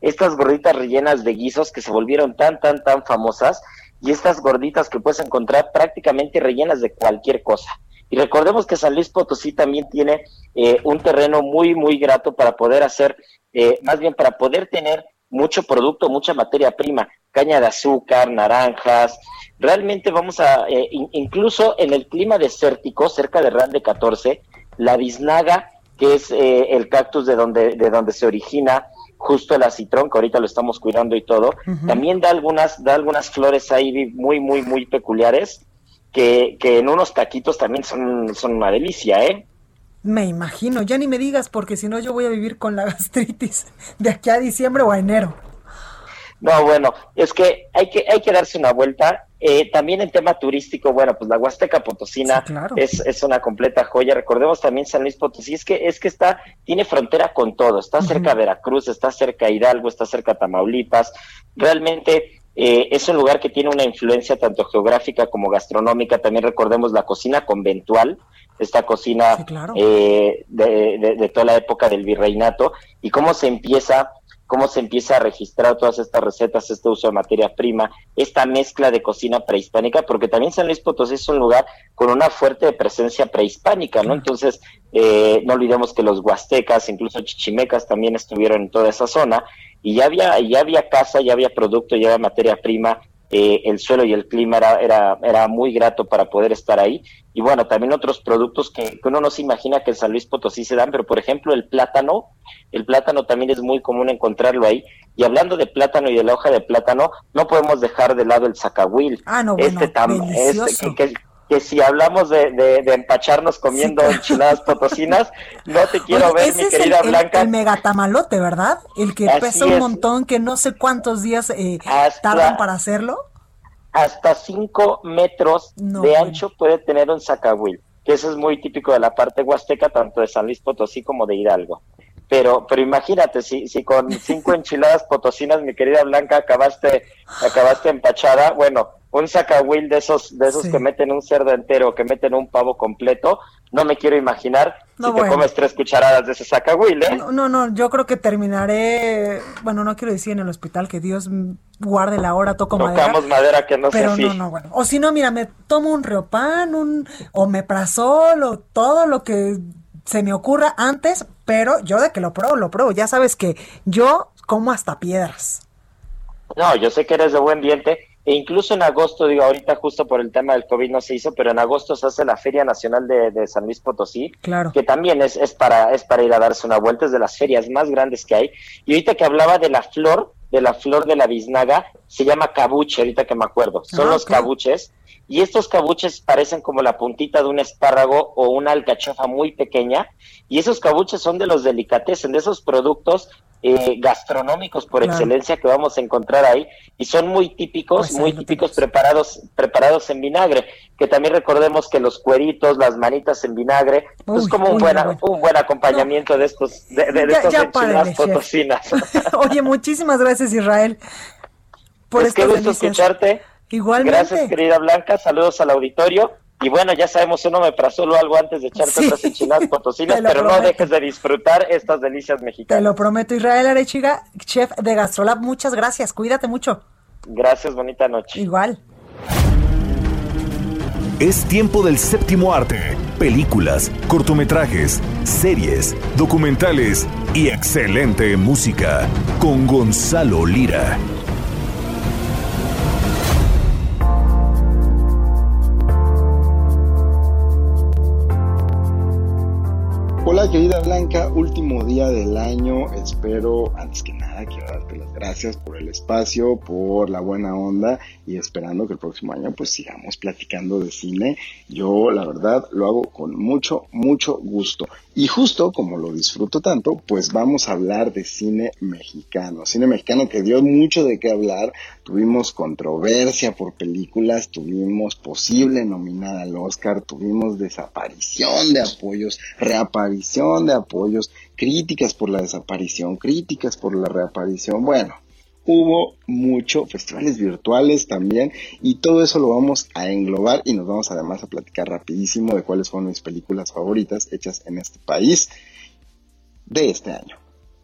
Estas gorditas rellenas de guisos que se volvieron tan, tan, tan famosas y estas gorditas que puedes encontrar prácticamente rellenas de cualquier cosa. Y recordemos que San Luis Potosí también tiene eh, un terreno muy, muy grato para poder hacer, eh, más bien para poder tener mucho producto, mucha materia prima, caña de azúcar, naranjas. Realmente vamos a, eh, in- incluso en el clima desértico, cerca de Ran de 14, la biznaga, que es eh, el cactus de donde, de donde se origina justo el acitrón, que ahorita lo estamos cuidando y todo, también da algunas, da algunas flores ahí muy, muy, muy peculiares, que, que en unos taquitos también son, son una delicia, ¿eh? Me imagino, ya ni me digas porque si no yo voy a vivir con la [LAUGHS] gastritis de aquí a diciembre o a enero. No, bueno, es que hay que, hay que darse una vuelta. Eh, también en tema turístico, bueno, pues la Huasteca Potosina Sí, claro. es, es una completa joya. Recordemos también San Luis Potosí, es que, es que está, tiene frontera con todo, está cerca a Veracruz, está cerca a Hidalgo, está cerca a Tamaulipas. Realmente eh, es un lugar que tiene una influencia tanto geográfica como gastronómica. También recordemos la cocina conventual, esta cocina Sí, claro. eh, de, de- de toda la época del virreinato, y cómo se empieza cómo se empieza a registrar todas estas recetas, este uso de materia prima, esta mezcla de cocina prehispánica, porque también San Luis Potosí es un lugar con una fuerte presencia prehispánica, ¿no? Entonces, eh, no olvidemos que los huastecas, incluso chichimecas también estuvieron en toda esa zona, y ya había, ya había casa, ya había producto, ya había materia prima, eh, el suelo y el clima era, era, era muy grato para poder estar ahí. Y bueno, también otros productos que, que uno no se imagina que en San Luis Potosí se dan, pero por ejemplo el plátano, el plátano también es muy común encontrarlo ahí. Y hablando de plátano y de la hoja de plátano, no podemos dejar de lado el zacahuil. Ah, no, bueno, este tam- este que, que- que si hablamos de, de- de empacharnos comiendo claro. enchiladas potosinas, no te [LAUGHS] quiero ver, mi el- querida el, Blanca. el megatamalote, ¿verdad? El que Así pesa un es. montón, que no sé cuántos días eh, Hasta- tardan para hacerlo. hasta 5 metros No, de ancho puede tener un zacahuil, que eso es muy típico de la parte huasteca, tanto de San Luis Potosí como de Hidalgo. Pero, pero imagínate, si, si con cinco [LAUGHS] enchiladas potosinas, mi querida Blanca, acabaste, acabaste empachada, bueno, un zacahuil de esos, de esos Sí. que meten un cerdo entero, que meten un pavo completo, no me quiero imaginar No, si te comes tres cucharadas de ese zacahuil, ¿eh? No, no, no, yo creo que terminaré, bueno, no quiero decir en el hospital que Dios guarde la hora, toco madera. Tocamos madera que no Pero sé no, si. no, bueno. O si no, mira, me tomo un Riopan, un omeprazol o todo lo que se me ocurra antes, pero yo de que lo pruebo, lo pruebo. Ya sabes que yo como hasta piedras. No, yo sé que eres de buen diente. E incluso en agosto, digo, ahorita justo por el tema del COVID no se hizo, pero en agosto se hace la Feria Nacional de, de San Luis Potosí, Claro. que también es, es, para, es para ir a darse una vuelta, es de las ferias más grandes que hay. Y ahorita que hablaba de la flor, de la flor de la biznaga, se llama cabuche, ahorita que me acuerdo. Son Ah, los cabuches. Y estos cabuches parecen como la puntita de un espárrago o una alcachofa muy pequeña. Y esos cabuches son de los delicatessen, de esos productos eh, gastronómicos por excelencia que vamos a encontrar ahí y son muy típicos, pues muy típicos preparados preparados en vinagre, que también recordemos que los cueritos, las manitas en vinagre, es pues como un, buena, un buen acompañamiento de estos de, de, enchiladas potosinas. [LAUGHS] Oye, muchísimas gracias Israel por pues qué gusto escucharte. Igualmente. Gracias querida Blanca, saludos al auditorio y bueno, ya sabemos un solo algo antes de echarte otras enchiladas [LAUGHS] potosinas, pero no dejes de disfrutar estas delicias mexicanas. Te lo prometo, Israel Arechiga, chef de Gastrolab, muchas gracias, cuídate mucho. Gracias, bonita noche. Igual. Es tiempo del séptimo arte. Películas, cortometrajes, series, documentales y excelente música con Gonzalo Lira. Querida Blanca, último día del año, espero antes que nada quiero darte las gracias por el espacio, por la buena onda y esperando que el próximo año pues sigamos platicando de cine. Yo la verdad lo hago con mucho, mucho gusto. Y justo como lo disfruto tanto, pues vamos a hablar de cine mexicano. Cine mexicano que dio mucho de qué hablar. Tuvimos controversia por películas, tuvimos posible nominada al Oscar, tuvimos desaparición de apoyos, reaparición de apoyos, críticas por la desaparición, críticas por la reaparición. Bueno, hubo mucho, festivales virtuales también, y todo eso lo vamos a englobar y nos vamos además a platicar rapidísimo de cuáles fueron mis películas favoritas hechas en este país de este año.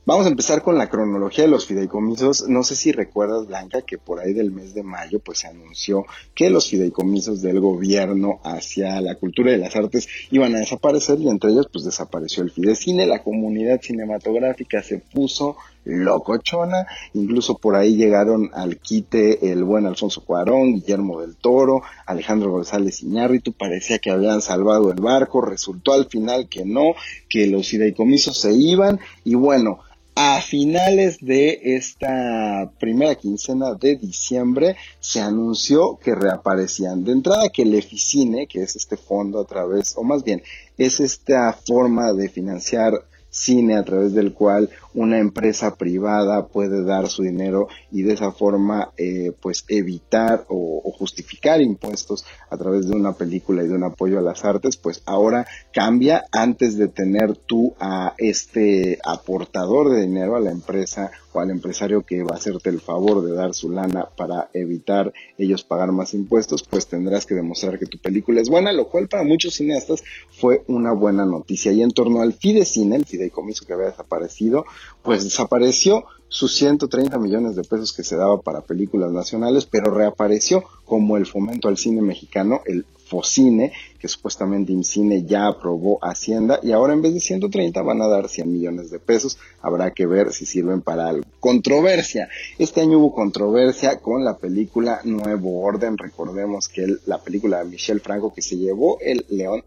Vamos a empezar con la cronología de los fideicomisos. No sé si recuerdas, Blanca, que por ahí del mes de mayo pues se anunció que los fideicomisos del gobierno hacia la cultura y las artes iban a desaparecer y entre ellos pues desapareció el Fidecine. La comunidad cinematográfica se puso locochona. Incluso por ahí llegaron al quite el buen Alfonso Cuarón, Guillermo del Toro, Alejandro González Iñárritu. Parecía que habían salvado el barco. Resultó al final que no, que los fideicomisos se iban. Y bueno, a finales de esta primera quincena de diciembre se anunció que reaparecían. De entrada que el Eficine, que es este fondo a través, o más bien, es esta forma de financiar cine a través del cual una empresa privada puede dar su dinero y de esa forma eh, pues evitar o, o, justificar impuestos a través de una película y de un apoyo a las artes pues ahora cambia. Antes de tener tú a este aportador de dinero a la empresa o al empresario que va a hacerte el favor de dar su lana para evitar ellos pagar más impuestos, pues tendrás que demostrar que tu película es buena, lo cual para muchos cineastas fue una buena noticia. Y en torno al Fidecine, el fideicomiso que había desaparecido, pues desapareció sus 130 millones de pesos que se daba para películas nacionales, pero reapareció como el fomento al cine mexicano, el Focine, que supuestamente IMCINE ya aprobó Hacienda y ahora en vez de 130 van a dar 100 millones de pesos. Habrá que ver si sirven para algo. Controversia. Este año hubo controversia con la película Nuevo Orden. Recordemos que la película de Michel Franco que se llevó el León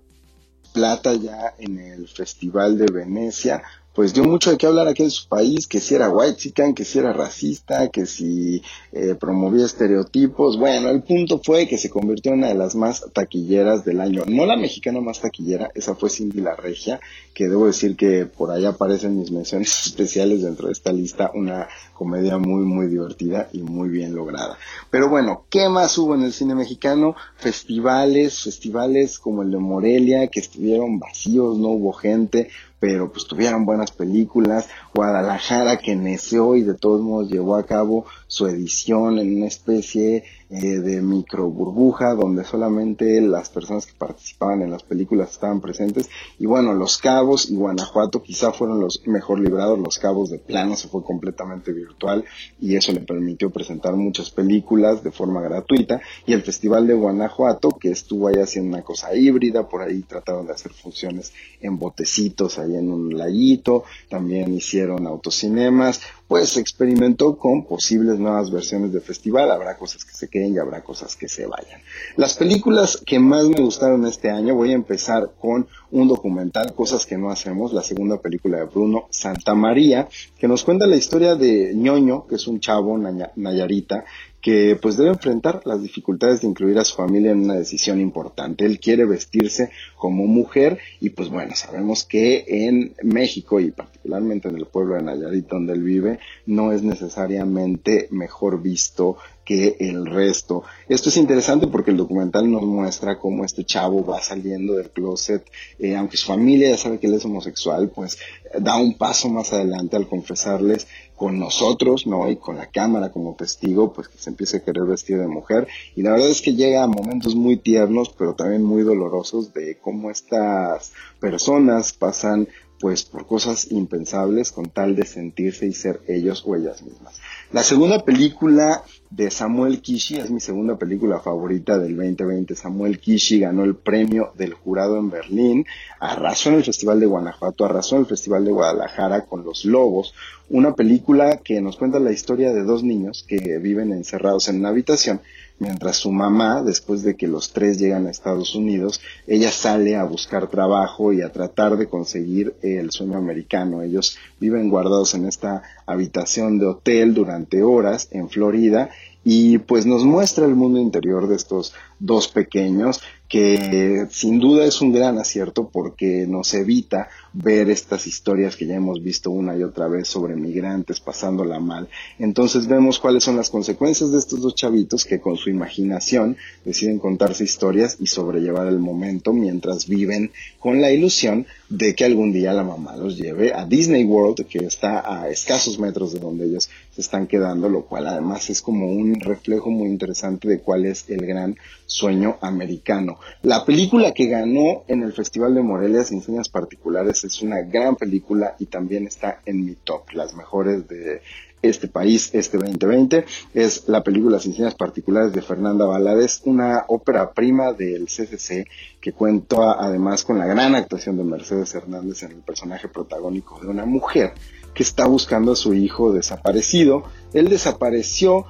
Plata ya en el Festival de Venecia pues dio mucho de qué hablar aquí en su país, que si era white chican, que si era racista, que si eh, promovía estereotipos. Bueno, el punto fue que se convirtió en una de las más taquilleras del año. No la mexicana más taquillera, esa fue Cindy la Regia, que debo decir que por ahí aparecen mis menciones [LAUGHS] especiales dentro de esta lista, una comedia muy, muy divertida y muy bien lograda. Pero bueno, ¿qué más hubo en el cine mexicano? Festivales, festivales como el de Morelia, que estuvieron vacíos, no hubo gente, pero pues tuvieron buenas películas. Guadalajara que neció y de todos modos llevó a cabo su edición en una especie eh, de micro burbuja donde solamente las personas que participaban en las películas estaban presentes. Y bueno, Los Cabos y Guanajuato quizá fueron los mejor librados. Los Cabos de plano se fue completamente virtual y eso le permitió presentar muchas películas de forma gratuita. Y el Festival de Guanajuato que estuvo ahí haciendo una cosa híbrida, por ahí trataron de hacer funciones en botecitos ahí en un laguito, también hicieron autocinemas, pues experimentó con posibles nuevas versiones de festival, habrá cosas que se queden y habrá cosas que se vayan. Las películas que más me gustaron este año, voy a empezar con un documental, Cosas que no hacemos, la segunda película de Bruno Santa María, que nos cuenta la historia de ñoño, que es un chavo nayarita, que pues debe enfrentar las dificultades de incluir a su familia en una decisión importante. Él quiere vestirse como mujer y pues bueno, sabemos que en México y particularmente en el pueblo de Nayarit donde él vive, no es necesariamente mejor visto que el resto. Esto es interesante porque el documental nos muestra cómo este chavo va saliendo del closet, eh, aunque su familia ya sabe que él es homosexual, pues da un paso más adelante al confesarles con nosotros, ¿no? Y con la cámara como testigo, pues que se empiece a querer vestir de mujer. Y la verdad es que llega a momentos muy tiernos, pero también muy dolorosos de cómo estas personas pasan pues por cosas impensables con tal de sentirse y ser ellos o ellas mismas. La segunda película de Samuel Kishi es mi segunda película favorita del 2020. Samuel Kishi ganó el premio del jurado en Berlín, arrasó en el Festival de Guanajuato, arrasó en el Festival de Guadalajara con Los Lobos, una película que nos cuenta la historia de dos niños que viven encerrados en una habitación mientras su mamá, después de que los tres llegan a Estados Unidos, ella sale a buscar trabajo y a tratar de conseguir el sueño americano. Ellos viven guardados en esta habitación de hotel durante horas en Florida y pues nos muestra el mundo interior de estos dos pequeños que sin duda es un gran acierto porque nos evita ver estas historias que ya hemos visto una y otra vez sobre migrantes pasándola mal. Entonces vemos cuáles son las consecuencias de estos dos chavitos que con su imaginación deciden contarse historias y sobrellevar el momento mientras viven con la ilusión de que algún día la mamá los lleve a Disney World, que está a escasos metros de donde ellos se están quedando, lo cual además es como un reflejo muy interesante de cuál es el gran sueño americano. La película que ganó en el Festival de Morelia, Insignias Particulares, es una gran película y también está en mi top, las mejores de este país, este 2020. Es la película Sin Particulares de Fernanda Valadez, una ópera prima del CCC que cuenta además con la gran actuación de Mercedes Hernández en el personaje protagónico de una mujer que está buscando a su hijo desaparecido. Él desapareció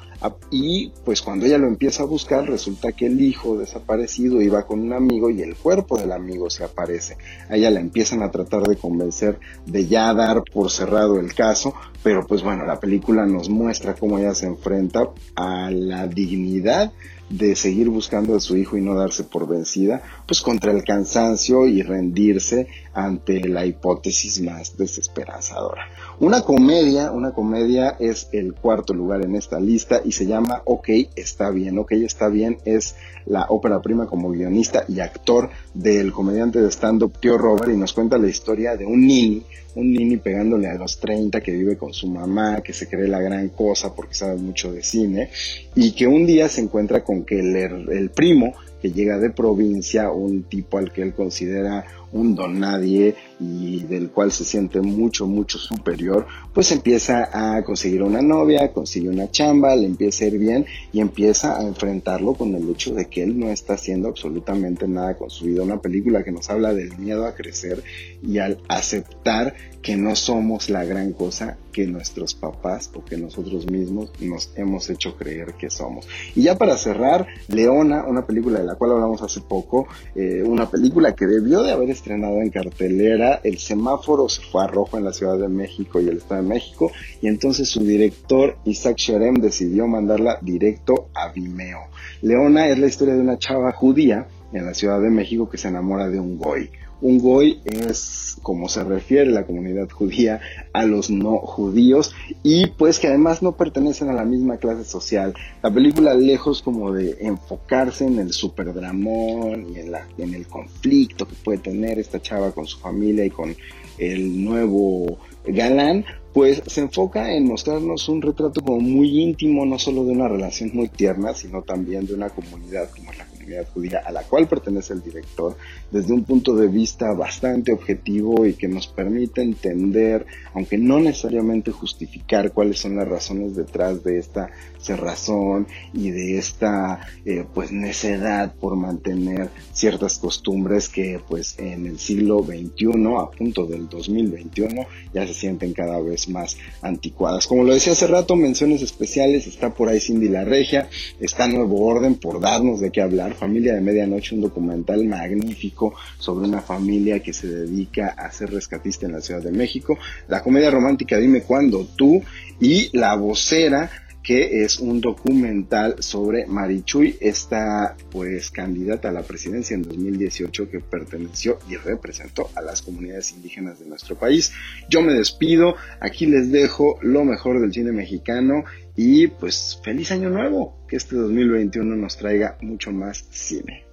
y pues cuando ella lo empieza a buscar resulta que el hijo desaparecido iba con un amigo y el cuerpo del amigo se aparece. A ella la empiezan a tratar de convencer de ya dar por cerrado el caso, pero pues bueno, la película nos muestra cómo ella se enfrenta a la dignidad de seguir buscando a su hijo y no darse por vencida, pues contra el cansancio y rendirse ante la hipótesis más desesperanzadora. Una comedia, una comedia es el cuarto lugar en esta lista y se llama Ok, está bien. Ok, está bien es la ópera prima como guionista y actor del comediante de stand-up Tío Robert y nos cuenta la historia de un niño un nini pegándole a los 30 que vive con su mamá, que se cree la gran cosa porque sabe mucho de cine y que un día se encuentra con que el, el primo que llega de provincia, un tipo al que él considera un don nadie y del cual se siente mucho, mucho superior, pues empieza a conseguir una novia, consigue una chamba, le empieza a ir bien y empieza a enfrentarlo con el hecho de que él no está haciendo absolutamente nada con su vida. Una película que nos habla del miedo a crecer y al aceptar que no somos la gran cosa que nuestros papás o que nosotros mismos nos hemos hecho creer que somos. Y ya para cerrar, Leona, una película de la cual hablamos hace poco, eh, una película que debió de haber estrenado en cartelera, el semáforo se fue a rojo en la Ciudad de México y el Estado de México, y entonces su director Isaac Sherem decidió mandarla directo a Vimeo. Leona es la historia de una chava judía en la Ciudad de México que se enamora de un goy. Un goy es como se refiere la comunidad judía a los no judíos y pues que además no pertenecen a la misma clase social. La película lejos como de enfocarse en el superdramón y en, la, en el conflicto que puede tener esta chava con su familia y con el nuevo galán, pues se enfoca en mostrarnos un retrato como muy íntimo, no solo de una relación muy tierna, sino también de una comunidad como la judía a la cual pertenece el director desde un punto de vista bastante objetivo y que nos permite entender, aunque no necesariamente justificar cuáles son las razones detrás de esta cerrazón y de esta eh, pues necedad por mantener ciertas costumbres que pues en el siglo XXI, a punto del 2021, ya se sienten cada vez más anticuadas. Como lo decía hace rato, menciones especiales, está por ahí Cindy La Regia, está Nuevo Orden por darnos de qué hablar, Familia de Medianoche, un documental magnífico sobre una familia que se dedica a ser rescatista en la Ciudad de México, la comedia romántica Dime cuándo tú y La vocera que es un documental sobre Marichuy, esta pues candidata a la presidencia en 2018 que perteneció y representó a las comunidades indígenas de nuestro país. Yo me despido, aquí les dejo lo mejor del cine mexicano y pues feliz año nuevo, que este 2021 nos traiga mucho más cine.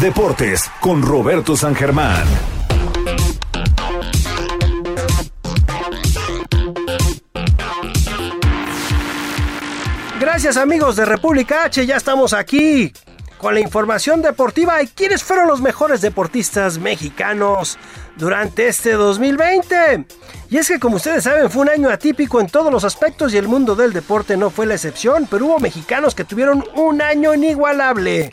Deportes con Roberto San Germán. Gracias amigos de República H, ya estamos aquí con la información deportiva y quiénes fueron los mejores deportistas mexicanos durante este 2020. Y es que como ustedes saben fue un año atípico en todos los aspectos y el mundo del deporte no fue la excepción, pero hubo mexicanos que tuvieron un año inigualable.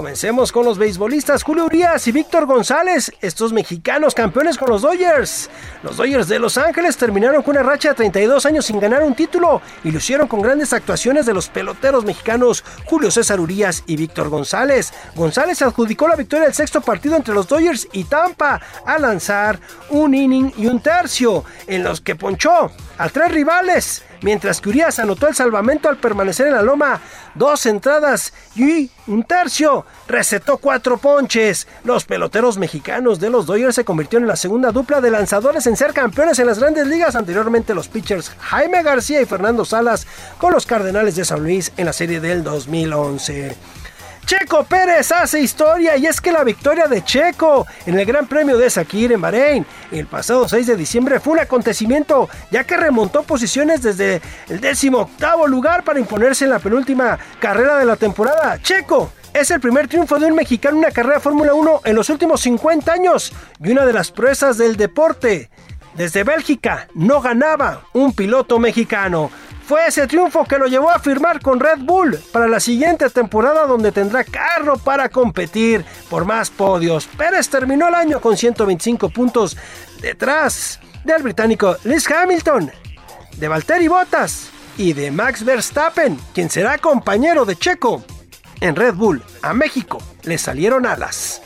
Comencemos con los beisbolistas Julio Urias y Víctor González, estos mexicanos campeones con los Dodgers. Los Dodgers de Los Ángeles terminaron con una racha de 32 años sin ganar un título y lo hicieron con grandes actuaciones de los peloteros mexicanos Julio César Urias y Víctor González. González adjudicó la victoria del sexto partido entre los Dodgers y Tampa al lanzar un inning y un tercio en los que ponchó a tres rivales mientras que Urias anotó el salvamento al permanecer en la loma dos entradas y un tercio. Recetó cuatro ponches. Los peloteros mexicanos de los Dodgers se convirtieron en la segunda dupla de lanzadores en ser campeones en las grandes ligas. Anteriormente los pitchers Jaime García y Fernando Salas con los Cardenales de San Luis en la serie del 2011. Checo Pérez hace historia y es que la victoria de Checo en el Gran Premio de Sakir en Bahrein el pasado 6 de diciembre fue un acontecimiento ya que remontó posiciones desde el 18 lugar para imponerse en la penúltima carrera de la temporada. Checo es el primer triunfo de un mexicano en una carrera de Fórmula 1 en los últimos 50 años y una de las proezas del deporte. Desde Bélgica no ganaba un piloto mexicano. Fue ese triunfo que lo llevó a firmar con Red Bull para la siguiente temporada donde tendrá carro para competir por más podios. Pérez terminó el año con 125 puntos detrás del británico Lewis Hamilton, de Valtteri Bottas y de Max Verstappen, quien será compañero de Checo en Red Bull. A México le salieron alas.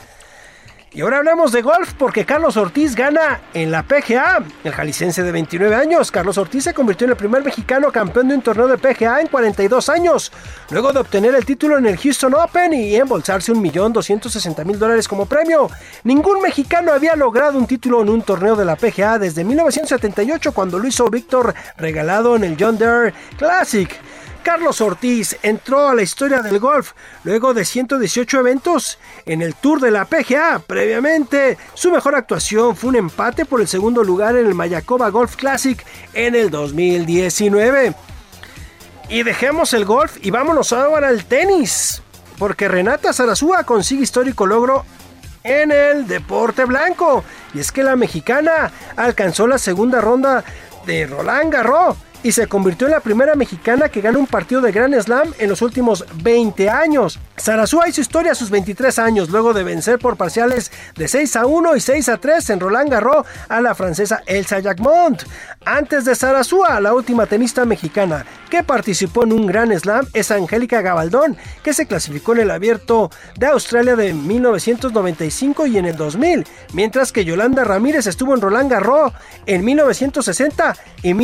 Y ahora hablamos de golf porque Carlos Ortiz gana en la PGA. El jalisciense de 29 años, Carlos Ortiz se convirtió en el primer mexicano campeón de un torneo de PGA en 42 años, luego de obtener el título en el Houston Open y embolsarse 1.260.000 dólares como premio. Ningún mexicano había logrado un título en un torneo de la PGA desde 1978 cuando lo hizo Víctor regalado en el John Deere Classic. Carlos Ortiz entró a la historia del golf luego de 118 eventos en el Tour de la PGA. Previamente, su mejor actuación fue un empate por el segundo lugar en el Mayakoba Golf Classic en el 2019. Y dejemos el golf y vámonos ahora al tenis, porque Renata Zarazúa consigue histórico logro en el deporte blanco. Y es que la mexicana alcanzó la segunda ronda de Roland Garros y se convirtió en la primera mexicana que gana un partido de Grand Slam en los últimos 20 años. Sarasúa hizo historia a sus 23 años luego de vencer por parciales de 6 a 1 y 6 a 3 en Roland Garros a la francesa Elsa Jacquemont. Antes de Sarasúa, la última tenista mexicana que participó en un Grand Slam es Angélica Gabaldón, que se clasificó en el Abierto de Australia de 1995 y en el 2000, mientras que Yolanda Ramírez estuvo en Roland Garros en 1960 y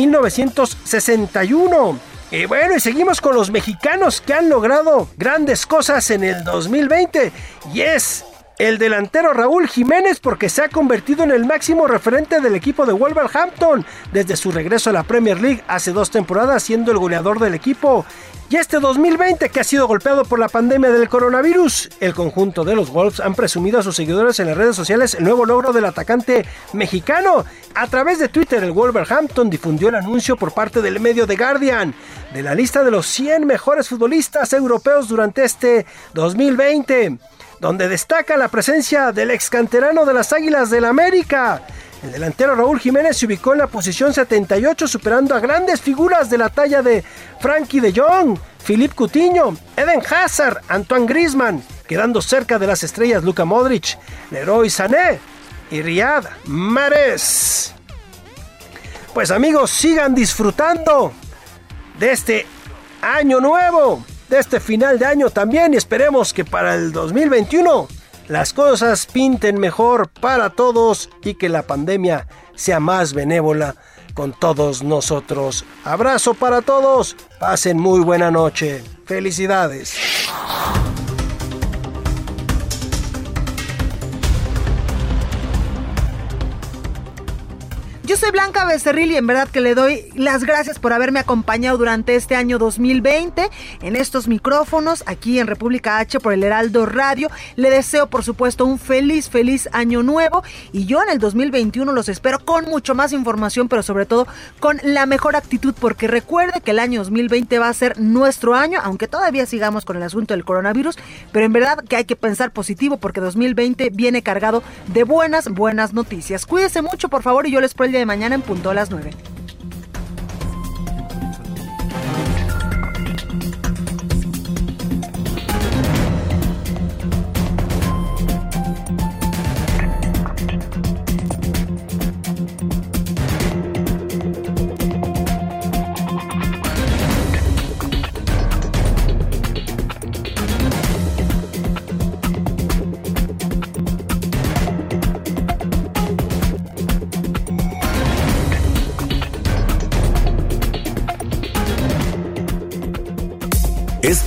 1961. Y bueno, y seguimos con los mexicanos que han logrado grandes cosas en el 2020. Y es el delantero Raúl Jiménez porque se ha convertido en el máximo referente del equipo de Wolverhampton desde su regreso a la Premier League hace dos temporadas siendo el goleador del equipo. Y este 2020 que ha sido golpeado por la pandemia del coronavirus, el conjunto de los Wolves han presumido a sus seguidores en las redes sociales el nuevo logro del atacante mexicano. A través de Twitter, el Wolverhampton difundió el anuncio por parte del medio The Guardian de la lista de los 100 mejores futbolistas europeos durante este 2020 donde destaca la presencia del ex canterano de las Águilas del América. El delantero Raúl Jiménez se ubicó en la posición 78 superando a grandes figuras de la talla de Frankie de Jong, Philippe Coutinho, Eden Hazard, Antoine Griezmann, quedando cerca de las estrellas Luka Modric, Leroy Sané y Riyad Mahrez. Pues amigos, sigan disfrutando de este año nuevo, de este final de año también y esperemos que para el 2021 las cosas pinten mejor para todos y que la pandemia sea más benévola con todos nosotros. Abrazo para todos, pasen muy buena noche. Felicidades. Yo soy Blanca Becerril y en verdad que le doy las gracias por haberme acompañado durante este año 2020 en estos micrófonos aquí en República H por el Heraldo Radio. Le deseo por supuesto un feliz, feliz año nuevo y yo en el 2021 los espero con mucho más información, pero sobre todo con la mejor actitud porque recuerde que el año 2020 va a ser nuestro año, aunque todavía sigamos con el asunto del coronavirus, pero en verdad que hay que pensar positivo porque 2020 viene cargado de buenas, buenas noticias. Cuídese mucho por favor y yo les espero de mañana en punto a las 9.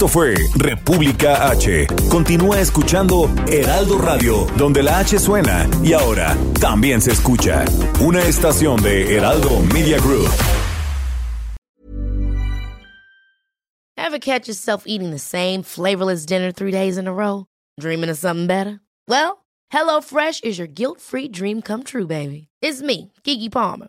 Esto fue República H. Continúa escuchando Heraldo Radio, donde la H suena y ahora también se escucha. Una estación de Heraldo Media Group. Ever catch yourself eating the same flavorless dinner three days in a row? Dreaming of something better? Well, HelloFresh is your guilt-free dream come true, baby. It's me, Kiki Palmer.